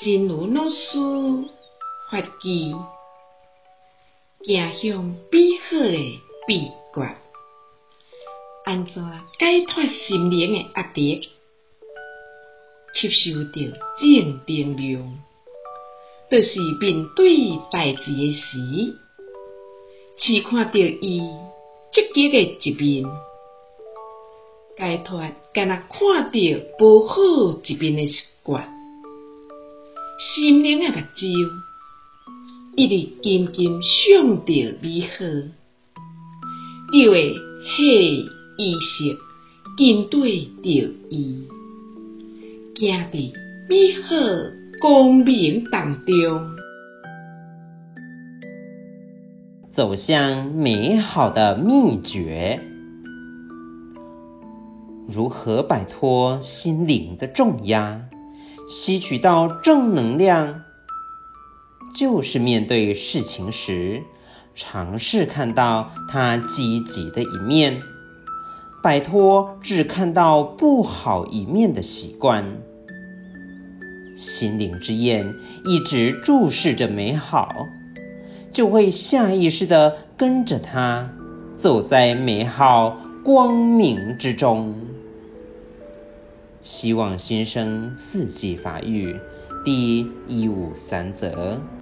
真如老师发记，行向美好的秘诀，安怎解脱心灵的压力，吸收到正能量，就是面对代志的时，只看到伊积极的一面，解脱敢若看到无好一面的习惯。心灵的目睭，一直紧紧想着美好，就会下意识跟对着伊，行伫美好光明当中，走向美好的秘诀，如何摆脱心灵的重压？吸取到正能量，就是面对事情时，尝试看到它积极的一面，摆脱只看到不好一面的习惯。心灵之眼一直注视着美好，就会下意识地跟着它，走在美好光明之中。希望新生四季发育第一五三则。